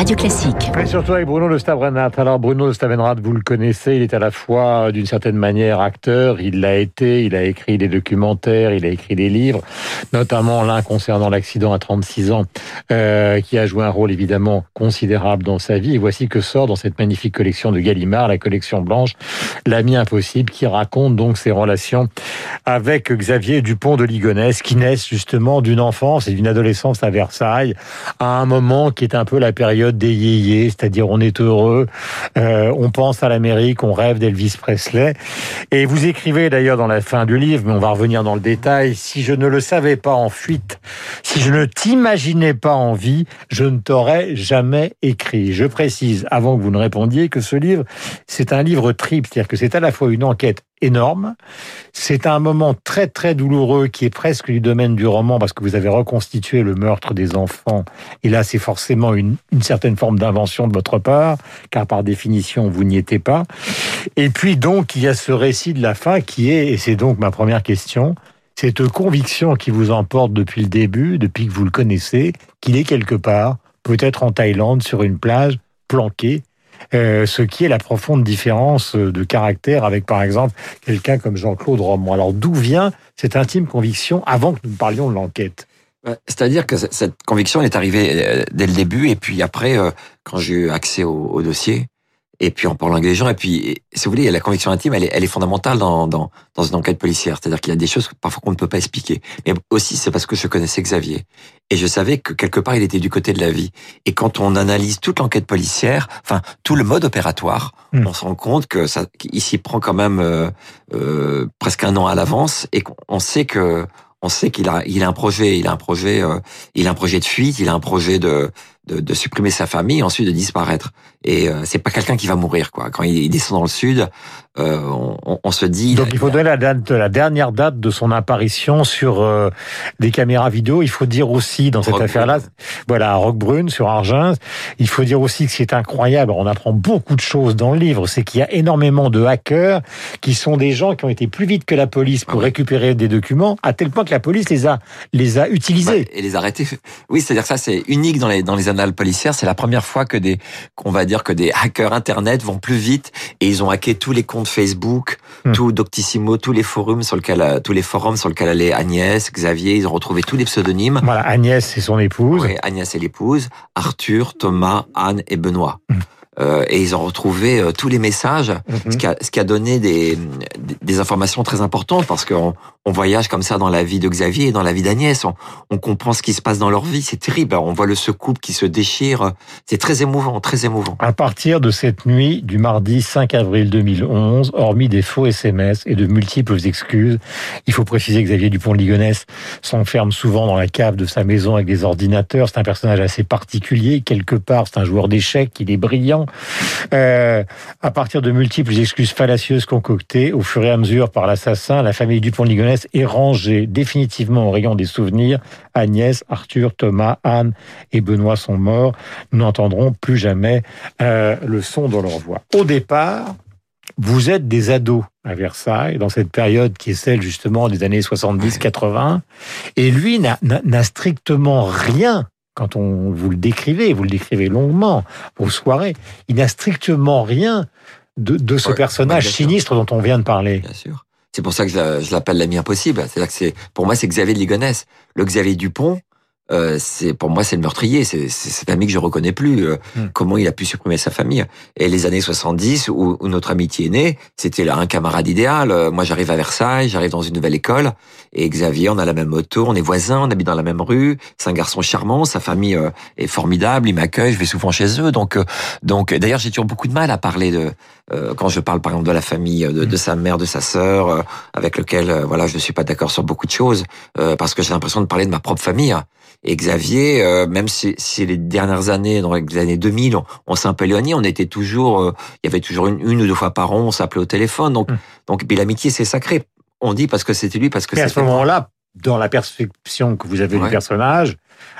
Radio Classique. Et surtout avec Bruno de Stavrenat. Alors Bruno de Stavrenat, vous le connaissez, il est à la fois d'une certaine manière acteur, il l'a été, il a écrit des documentaires, il a écrit des livres, notamment l'un concernant l'accident à 36 ans, euh, qui a joué un rôle évidemment considérable dans sa vie. Voici que sort dans cette magnifique collection de Gallimard, la collection blanche, L'ami impossible, qui raconte donc ses relations avec Xavier Dupont de Ligonnès, qui naissent justement d'une enfance et d'une adolescence à Versailles, à un moment qui est un peu la période des yéyés, c'est-à-dire on est heureux, euh, on pense à l'Amérique, on rêve d'Elvis Presley. Et vous écrivez d'ailleurs dans la fin du livre, mais on va revenir dans le détail, si je ne le savais pas en fuite, si je ne t'imaginais pas en vie, je ne t'aurais jamais écrit. Je précise, avant que vous ne répondiez, que ce livre, c'est un livre triple, c'est-à-dire que c'est à la fois une enquête énorme. C'est un moment très très douloureux qui est presque du domaine du roman parce que vous avez reconstitué le meurtre des enfants. Et là, c'est forcément une, certaine forme d'invention de votre part, car par définition, vous n'y étiez pas. Et puis donc, il y a ce récit de la fin qui est, et c'est donc ma première question, cette conviction qui vous emporte depuis le début, depuis que vous le connaissez, qu'il est quelque part, peut-être en Thaïlande, sur une plage, planqué, euh, ce qui est la profonde différence de caractère avec, par exemple, quelqu'un comme Jean-Claude Romand. Alors, d'où vient cette intime conviction avant que nous parlions de l'enquête? C'est-à-dire que cette conviction est arrivée euh, dès le début et puis après, euh, quand j'ai eu accès au dossier, et puis en parlant avec les gens, et puis, si vous voulez, la conviction intime, elle est, elle est fondamentale dans, dans, dans une enquête policière. C'est-à-dire qu'il y a des choses parfois qu'on ne peut pas expliquer. Mais aussi, c'est parce que je connaissais Xavier. Et je savais que quelque part, il était du côté de la vie. Et quand on analyse toute l'enquête policière, enfin, tout le mode opératoire, mmh. on se rend compte que ça, qu'il s'y prend quand même euh, euh, presque un an à l'avance et qu'on sait que on sait qu'il a, il a un projet, il a un projet, euh, il a un projet de fuite, il a un projet de, de, de supprimer sa famille, ensuite de disparaître. Et euh, c'est pas quelqu'un qui va mourir, quoi. Quand il descend dans le sud, euh, on, on, se dit. Donc il faut donner la, date, la dernière date de son apparition sur euh, des caméras vidéo. Il faut dire aussi dans cette affaire-là, voilà, à Roquebrune sur Argens, il faut dire aussi que c'est incroyable. On apprend beaucoup de choses dans le livre. C'est qu'il y a énormément de hackers qui sont des gens qui ont été plus vite que la police pour ah récupérer des documents, à tel point que la police les a les a utilisés et les a arrêtés. Oui, c'est-à-dire que ça c'est unique dans les dans les annales policières. C'est la première fois que des qu'on va dire que des hackers internet vont plus vite et ils ont hacké tous les comptes Facebook, hmm. tout Doctissimo, tous les forums sur lequel tous les forums sur lesquels allait Agnès, Xavier, ils ont retrouvé tous les pseudonymes. Voilà, Agnès c'est son épouse. Oui, Agnès est l'épouse, Arthur, Thomas, Anne et Benoît. Hmm. Euh, et ils ont retrouvé euh, tous les messages, ce, qui a, ce qui a donné des, des informations très importantes parce qu'on on voyage comme ça dans la vie de Xavier et dans la vie d'Agnès. On, comprend ce qui se passe dans leur vie. C'est terrible. On voit le ce couple qui se déchire. C'est très émouvant, très émouvant. À partir de cette nuit du mardi 5 avril 2011, hormis des faux SMS et de multiples excuses, il faut préciser que Xavier Dupont-Ligonnès s'enferme souvent dans la cave de sa maison avec des ordinateurs. C'est un personnage assez particulier. Quelque part, c'est un joueur d'échecs. Il est brillant. Euh, à partir de multiples excuses fallacieuses concoctées au fur et à mesure par l'assassin, la famille Dupont-Ligonnès est rangée définitivement au rayon des souvenirs. Agnès, Arthur, Thomas, Anne et Benoît sont morts. Nous n'entendrons plus jamais euh, le son de leur voix. Au départ, vous êtes des ados à Versailles, dans cette période qui est celle justement des années 70-80, et lui n'a strictement rien quand on vous le décrivez, vous le décrivez longuement, vos soirées, il n'a strictement rien de, de ce personnage sinistre dont on vient de parler. Bien sûr. C'est pour ça que je l'appelle l'ami impossible. C'est-à-dire que c'est, pour moi, c'est Xavier de Ligonnès. Le Xavier Dupont, euh, c'est pour moi c'est le meurtrier, c'est cet ami que je reconnais plus. Euh, hmm. Comment il a pu supprimer sa famille Et les années 70 où, où notre amitié est née, c'était un camarade idéal. Euh, moi j'arrive à Versailles, j'arrive dans une nouvelle école et Xavier, on a la même moto, on est voisins, on habite dans la même rue. C'est un garçon charmant, sa famille est formidable, il m'accueille, je vais souvent chez eux. Donc donc d'ailleurs j'ai toujours beaucoup de mal à parler de quand je parle par exemple de la famille de, de hmm. sa mère, de sa sœur, avec lequel voilà je ne suis pas d'accord sur beaucoup de choses parce que j'ai l'impression de parler de ma propre famille. Et Xavier, euh, même si, si, les dernières années, dans les années 2000, on, on s'est un peu éloigné, on était toujours, euh, il y avait toujours une, une, ou deux fois par an, on s'appelait au téléphone. Donc, mmh. donc, puis l'amitié, c'est sacré. On dit parce que c'était lui, parce que Mais à ce moment-là, dans la perception que vous avez ouais. du personnage,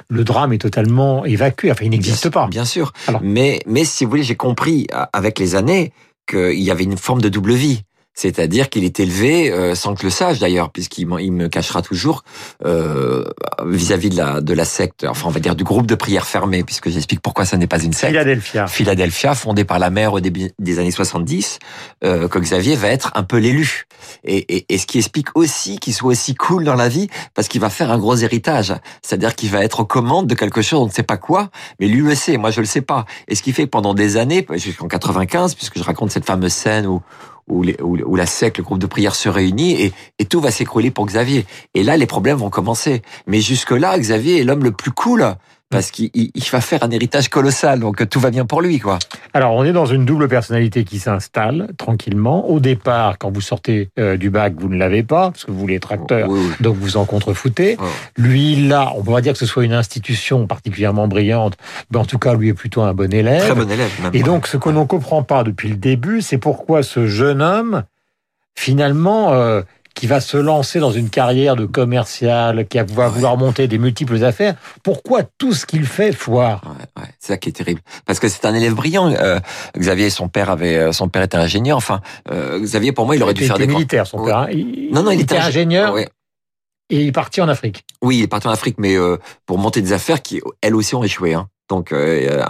le drame est totalement évacué. Enfin, il n'existe pas. Bien sûr. Alors. Mais, mais si vous voulez, j'ai compris avec les années qu'il y avait une forme de double vie. C'est-à-dire qu'il est élevé euh, sans que le sache d'ailleurs, puisqu'il il me cachera toujours euh, vis-à-vis de la de la secte, enfin on va dire du groupe de prière fermée, puisque j'explique pourquoi ça n'est pas une secte. Philadelphia. Philadelphia, fondée par la mère au début des années 70, euh, que Xavier va être un peu l'élu. Et, et, et, ce qui explique aussi qu'il soit aussi cool dans la vie, parce qu'il va faire un gros héritage. C'est-à-dire qu'il va être aux commandes de quelque chose, on ne sait pas quoi, mais lui le sait, moi je le sais pas. Et ce qui fait que pendant des années, jusqu'en 95, puisque je raconte cette fameuse scène où où, où, la SEC, le groupe de prière, se réunit et, et tout va s'écrouler pour Xavier. Et là, les problèmes vont commencer. Mais jusque-là, Xavier est l'homme le plus cool parce qu'il va faire un héritage colossal, donc tout va bien pour lui, quoi. Alors, on est dans une double personnalité qui s'installe tranquillement. Au départ, quand vous sortez euh, du bac, vous ne l'avez pas, parce que vous voulez être acteur, donc vous en contrefoutez. Lui, là, on pourrait dire que ce soit une institution particulièrement brillante, mais en tout cas, lui est plutôt un bon élève. Très bon élève, même. Et donc, ce que l'on ne comprend pas depuis le début, c'est pourquoi ce jeune homme, finalement... Euh, qui va se lancer dans une carrière de commercial, qui va vouloir monter des multiples affaires, pourquoi tout ce qu'il fait foire? Ouais, ouais, C'est ça qui est terrible. Parce que c'est un élève brillant. Euh, Xavier, son père avait, euh, son père était ingénieur. Enfin, euh, Xavier, pour moi, il aurait dû faire des militaire. Son père. Hein. non, non, il, était, ingénieur. Et il est parti en Afrique. Oui, il est parti en Afrique, mais euh, pour monter des affaires qui, elles aussi, ont échoué. Hein. Donc euh,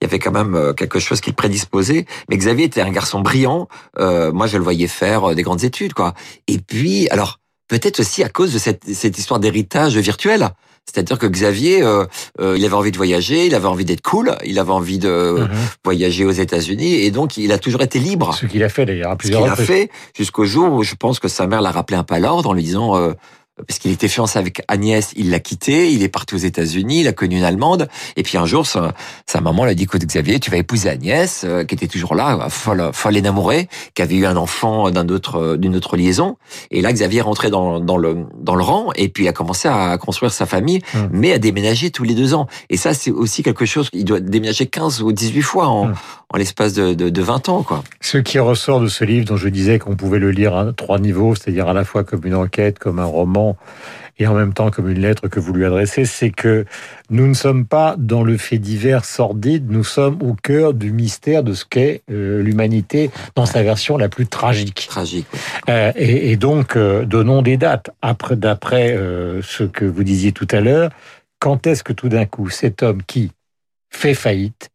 il y avait quand même euh, quelque chose qui le prédisposait. Mais Xavier était un garçon brillant. Euh, moi, je le voyais faire des grandes études, quoi. Et puis, alors peut-être aussi à cause de cette, cette histoire d'héritage virtuel. C'est-à-dire que Xavier, euh, il avait envie de voyager, il avait envie d'être cool, il avait envie de mhm. voyager aux États-Unis, et donc il a toujours été libre. Ce qu'il a fait d'ailleurs à plusieurs Ce qu'il a fait jusqu'au jour où je pense que sa mère l'a rappelé un peu à l'ordre en lui disant parce qu'il était fiancé avec Agnès, il l'a quitté, il est parti aux États-Unis, il a connu une Allemande, et puis un jour, sa, sa maman lui a dit, écoute Xavier, tu vas épouser Agnès, euh, qui était toujours là, folle, folle énamourée, qui avait eu un enfant d'un autre, d'une autre liaison, et là Xavier est rentré dans, dans, le, dans le rang, et puis il a commencé à construire sa famille, hum. mais à déménager tous les deux ans. Et ça, c'est aussi quelque chose, il doit déménager 15 ou 18 fois en, hum. En l'espace de, de, de, 20 ans. Quoi. Ce qui ressort de ce livre, dont je disais qu'on pouvait le lire à trois niveaux, c'est-à-dire à la fois comme une enquête, comme un roman, et en même temps comme une lettre que vous lui adressez, c'est que nous ne sommes pas dans le fait divers sordide, nous sommes au cœur du mystère de ce qu'est euh, l'humanité dans sa version la plus tragique. Tragique. Euh, et, et, donc, euh, donnons des dates. Après, d'après ce que vous disiez tout à l'heure, quand est-ce que tout d'un coup, cet homme qui fait faillite,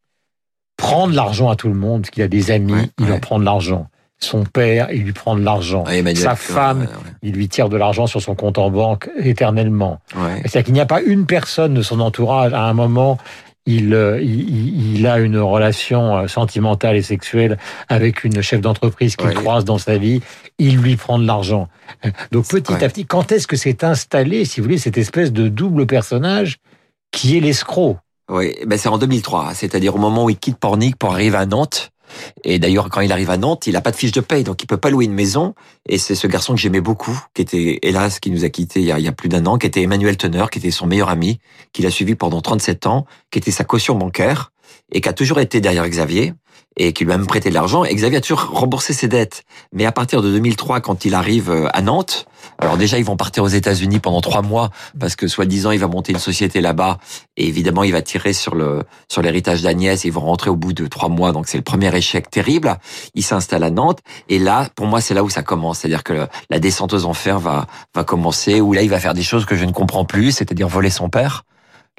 prend de l'argent à tout le monde, parce qu'il a des amis, il leur prend de l'argent. Son père, il lui prend de l'argent. Sa femme, il lui tire de l'argent sur son compte en banque éternellement. C'est-à-dire qu'il n'y a pas une personne de son entourage à un moment il, euh, il, il, a une relation euh, sentimentale et sexuelle avec une chef d'entreprise qu'il croise dans sa vie, il lui prend de l'argent. Donc petit à petit, quand est-ce que s'est installé, si vous voulez, cette espèce de double personnage qui est l'escroc? Oui, ben c'est en 2003, c'est-à-dire au moment où il quitte Pornic pour arriver à Nantes. Et d'ailleurs, quand il arrive à Nantes, il n'a pas de fiche de paye, donc il peut pas louer une maison. Et c'est ce garçon que j'aimais beaucoup, qui était, hélas, qui nous a quittés il y a, il y a plus d'un an, qui était Emmanuel Teneur, qui était son meilleur ami, qui l'a suivi pendant 37 ans, qui était sa caution bancaire, et qui a toujours été derrière Xavier et qui lui a même prêté de l'argent. Et Xavier a toujours remboursé ses dettes. Mais à partir de 2003, quand il arrive euh, à Nantes, alors déjà ils vont partir aux États-Unis pendant trois mois parce que soi-disant il va monter une société là-bas et évidemment il va tirer sur le sur l'héritage d'Agnès. Ils vont rentrer au bout de trois mois, donc c'est le premier échec terrible. Il s'installe à Nantes et là, pour moi, c'est là où ça commence, c'est-à-dire que la descente aux enfers va va commencer. Où là, il va faire des choses que je ne comprends plus, c'est-à-dire voler son père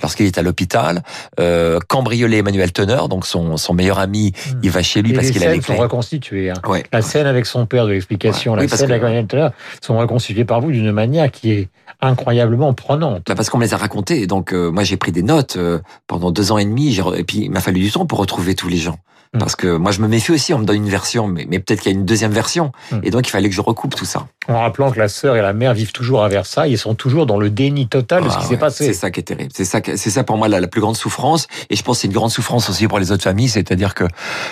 lorsqu'il est à l'hôpital, euh, cambrioler Emmanuel Teneur, donc son, son meilleur ami, hmm. il va chez lui parce qu'il a les clés. sont reconstituées. Hein. La scène avec son père de l'explication, la scène avec Emmanuel Teneur sont reconstituées par vous d'une manière qui est incroyablement prenante. Bah parce qu'on me les a racontées. Donc euh, moi j'ai pris des notes euh, pendant deux ans et demi. Et puis il m'a fallu du temps pour retrouver tous les gens. Parce que moi, je me méfie aussi, on me donne une version, mais, mais peut-être qu'il y a une deuxième version. Mm. Et donc, il fallait que je recoupe tout ça. En rappelant que la sœur et la mère vivent toujours à Versailles et sont toujours dans le déni total de ce qui ah s'est passé. C'est ça qui est terrible. C'est ça, c'est ça pour moi la, plus grande souffrance. Et je pense que c'est une grande souffrance aussi pour les autres familles. C'est-à-dire que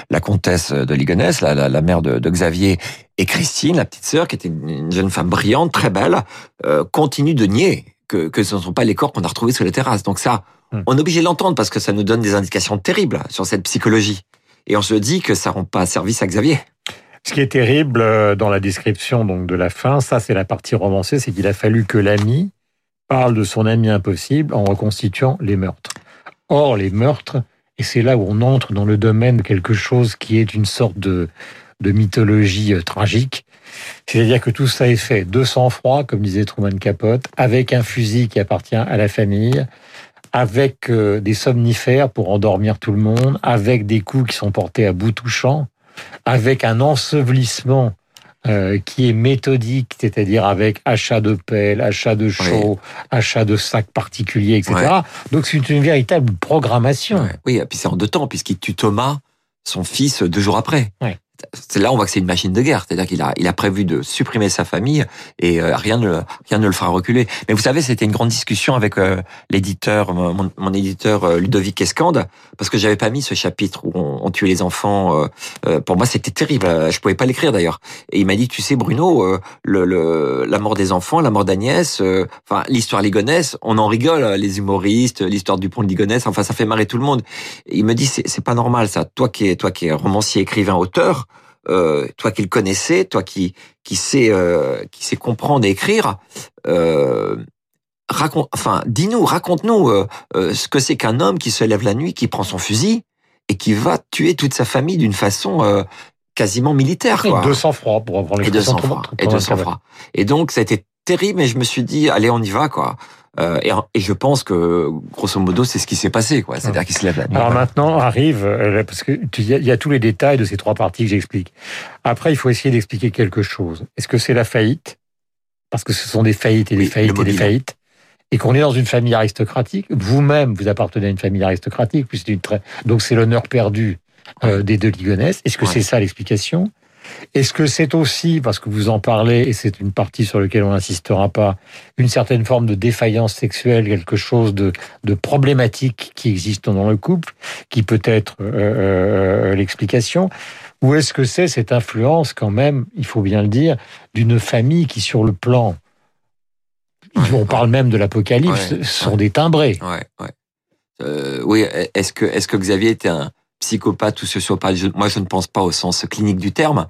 la comtesse de Ligonnès, la, la, mère de, de, Xavier, et Christine, la petite sœur, qui était une jeune femme brillante, très belle, euh, continue de nier que, que ce ne sont pas les corps qu'on a retrouvés sur les terrasses. Donc ça, mm. on est obligé de l'entendre parce que ça nous donne des indications terribles sur cette psychologie et on se dit que ça rend pas service à Xavier. Ce qui est terrible euh, dans la description donc de la fin, ça c'est la partie romancée, c'est qu'il a fallu que l'ami parle de son ami impossible en reconstituant les meurtres. Or, les meurtres, et c'est là où on entre dans le domaine de quelque chose qui est une sorte de, de mythologie euh, tragique, C'est-à-dire que tout ça est fait de sang-froid, comme disait Truman Capote, avec un fusil qui appartient à la famille, avec euh, des somnifères pour endormir tout le monde, avec des coups qui sont portés à bout touchant, avec un ensevelissement euh, qui est méthodique, c'est-à-dire avec achat de pelles, achat de chaux, achat de sacs particuliers, etc. Donc c'est une, véritable programmation. Oui, et puis c'est en deux temps, puisqu'il tue Thomas, son fils, deux jours après là on voit que c'est une machine de guerre, c'est-à-dire qu'il a, il a prévu de supprimer sa famille et euh, rien ne rien ne le fera reculer. Mais vous savez, c'était une grande discussion avec euh, l'éditeur, mon, mon, éditeur euh, Ludovic Escande, parce que j'avais pas mis ce chapitre où on, on tuait les enfants. pour moi, c'était terrible. Je pouvais pas l'écrire d'ailleurs. Et il m'a dit, tu sais, Bruno, le, le, la mort des enfants, la mort d'Agnès, enfin l'histoire ligonesse, on en rigole, les humoristes, l'histoire du pont de Ligonesse. Enfin, ça fait marrer tout le monde. Et il me dit, c'est, c'est pas normal ça. Toi qui es, toi qui es romancier, écrivain, auteur euh, toi qui le connaissais, toi qui qui sais euh, qui sait comprendre et écrire, euh, raconte, enfin, dis-nous, raconte-nous euh, euh, ce que c'est qu'un homme qui se lève la nuit, qui prend son fusil et qui va tuer toute sa famille d'une façon quasiment militaire. Quoi. Et de sang-froid pour reprendre les et de sang-froid. Et de sang-froid. Et donc ça a été terrible, mais je me suis dit, allez, on y va, quoi. Euh, et, et, je pense que, grosso modo, c'est ce qui s'est passé, quoi. C'est-à-dire qu'il se lève la nuit. Alors maintenant arrive, euh, parce que il y, a tous les détails de ces trois parties que j'explique. Après, il faut essayer d'expliquer quelque chose. Est-ce que c'est la faillite? Parce que ce sont des faillites et des faillites et des faillites. Et qu'on est dans une famille aristocratique. Vous-même, vous appartenez à une famille aristocratique, puis une très... donc c'est l'honneur perdu euh, des deux Ligonès. Est-ce que c'est ça l'explication? Est-ce que c'est aussi, parce que vous en parlez, et c'est une partie sur laquelle on n'insistera pas, une certaine forme de défaillance sexuelle, quelque chose de, problématique qui existe dans le couple, qui peut être euh, euh, l'explication? Ou est-ce que c'est cette influence quand même, il faut bien le dire, d'une famille qui sur le plan, on parle même de l'apocalypse, sont des timbrés euh, Oui, est-ce que, est-ce que Xavier était un psychopathe ou sociopathe. moi, je ne pense pas au sens clinique du terme,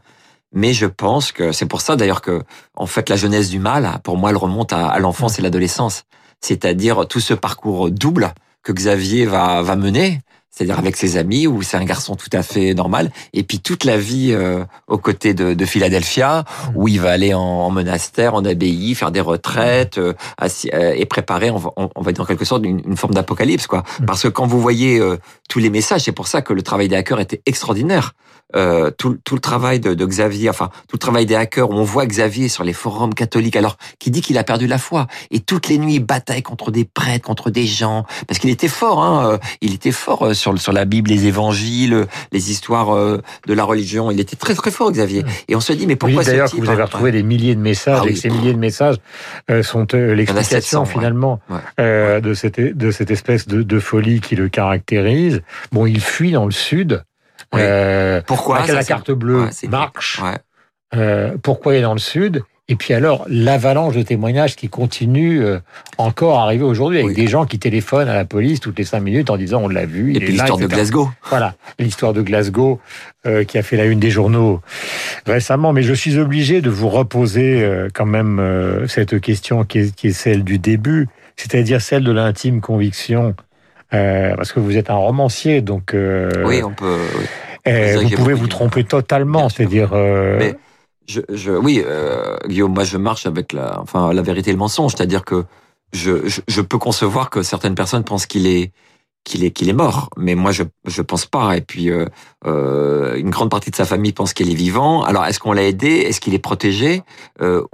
mais je pense que c'est pour ça d'ailleurs que, en fait, la jeunesse du mal, pour moi, elle remonte à, l'enfance et l'adolescence. C'est-à-dire tout ce parcours double que Xavier va, va mener, c'est-à-dire avec ses amis, où c'est un garçon tout à fait normal, et puis toute la vie euh, aux côtés de, de, Philadelphia, où il va aller en, monastère, en abbaye, faire des retraites, euh, euh, et préparer, on va, on va dire en quelque sorte, une, une forme d'apocalypse, quoi. Mm. Parce que quand vous voyez tous les messages, c'est pour ça que le travail des hackers était extraordinaire. Euh, tout, tout, le travail de, de, Xavier, enfin tout le travail des hackers, où on voit Xavier sur les forums catholiques, alors qui dit qu'il a perdu la foi, et toutes les nuits il bataille contre des prêtres, contre des gens, parce qu'il était fort, hein, il était fort sur, sur la Bible, les évangiles, les histoires euh, de la religion. Il était très très fort, Xavier. Et on se dit, mais pourquoi oui, D'ailleurs, vous avez retrouvé des milliers de messages, ah et ces milliers de messages euh, sont euh, l'explication finalement de, cette, de cette espèce de, de, folie qui le caractérise. Bon, il fuit dans le sud. pourquoi La carte bleue marche. pourquoi il est dans le sud? Et puis alors, l'avalanche de témoignages qui continue euh, encore à arriver aujourd'hui, avec des gens qui téléphonent à la police toutes les cinq minutes en disant on l'a vu. Et puis l'histoire de Glasgow. Voilà, l'histoire de Glasgow euh, qui a fait la une des journaux récemment. Mais je suis obligé de vous reposer euh, quand même cette question qui est, qui est, celle du début, c'est-à-dire celle de l'intime conviction. Parce que vous êtes un romancier, donc... oui, on peut... vous pouvez vous tromper totalement, c'est-à-dire je, je, oui, euh, Guillaume, moi je marche avec la, enfin, la vérité et le mensonge, c'est-à-dire que je, je, je, peux concevoir que certaines personnes pensent qu'il est qu'il est qu'il est mort, mais moi je je pense pas. Et puis euh, euh, une grande partie de sa famille pense qu'il est vivant. Alors est-ce qu'on l'a aidé? Est-ce qu'il est protégé? Euh,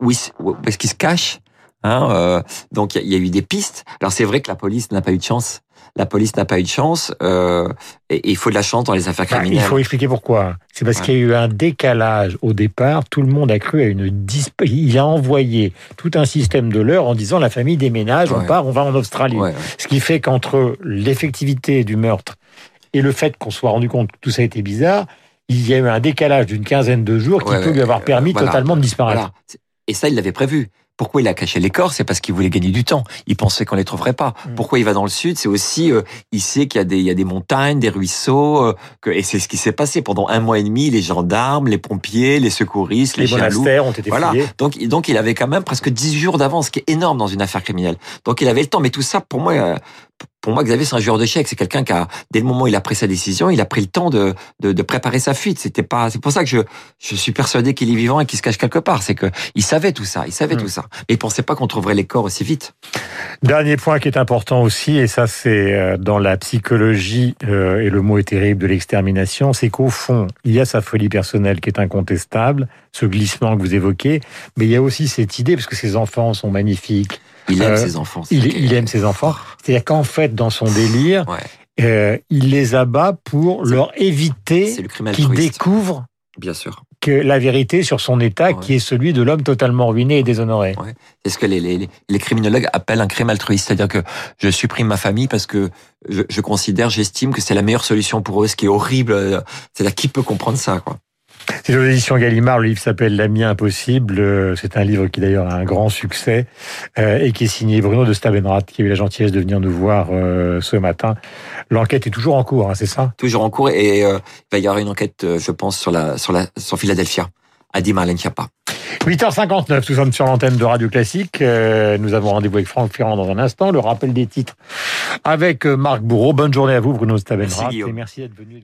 Oui, est-ce qu'il se cache? Hein euh, Donc il y, y, a eu des pistes. Alors c'est vrai que la police n'a pas eu de chance la police n'a pas eu de chance. Euh, et, il faut de la chance dans les affaires bah, criminelles. il faut expliquer pourquoi. C'est parce qu'il y a eu un décalage au départ. Tout le monde a cru à une Il a envoyé tout un système de l'heure en disant la famille déménage, on part, on va en Australie. Ce qui fait qu'entre l'effectivité du meurtre et le fait qu'on soit rendu compte que tout ça était bizarre, il y a eu un décalage d'une quinzaine de jours qui peut lui avoir permis totalement de disparaître. Et ça, il l'avait prévu. Pourquoi il a caché les corps? C'est parce qu'il voulait gagner du temps. Il pensait qu'on les trouverait pas. Mm. Pourquoi il va dans le sud? C'est aussi, euh, il sait qu'il y a des, il y a des montagnes, des ruisseaux, euh, que, et c'est ce qui s'est passé pendant un mois et demi. Les gendarmes, les pompiers, les secouristes, les, les monastères ont été voilà. Donc, donc il avait quand même presque 10 jours d'avance, ce qui est énorme dans une affaire criminelle. Donc il avait le temps. Mais tout ça, pour moi, euh, pour moi, Xavier, c'est un joueur d'échecs. C'est quelqu'un qui a, dès le moment où il a pris sa décision, il a pris le temps de, de, de préparer sa fuite. C'était pas, c'est pour ça que je, je suis persuadé qu'il est vivant et qu'il se cache quelque part. C'est que il savait tout ça, il savait hmm. tout ça. Mais il pensait pas qu'on trouverait les corps aussi vite. Dernier point qui est important aussi, et ça c'est euh, dans la psychologie, euh, et le mot est terrible, de l'extermination, c'est qu'au fond, il y a sa folie personnelle qui est incontestable, ce glissement que vous évoquez, mais il y a aussi cette idée, parce que ses enfants sont magnifiques. Il aime euh, ses enfants. Il, aime ses enfants. C'est-à-dire qu'en fait, dans son délire, il les abat pour leur éviter qu'ils découvrent Bien sûr. Que la vérité sur son état, qui est celui de l'homme totalement ruiné et déshonoré. C'est ce que les, les, les, criminologues appellent un crime altruiste, c'est-à-dire que je supprime ma famille parce que je, je considère, j'estime que c'est la meilleure solution pour eux, ce qui est horrible. C'est-à-dire qui peut comprendre ça, quoi? C'est aux éditions Gallimard, le livre s'appelle L'ami impossible. Euh, c'est un livre qui d'ailleurs a un grand succès euh, et qui est signé Bruno de Stabenrath, qui a eu la gentillesse de venir nous voir euh, ce matin. L'enquête est toujours en cours, hein, c'est ça? Toujours en cours et il va y avoir une enquête, je pense, sur la sur la sur Philadelphia, à Di Marlène 8h59, nous sommes sur l'antenne de Radio Classique. nous avons rendez-vous avec Franck Ferrand dans un instant. Le rappel des titres avec Marc Bourreau. Bonne journée à vous, Bruno Stabenrath. Merci, merci d'être venu.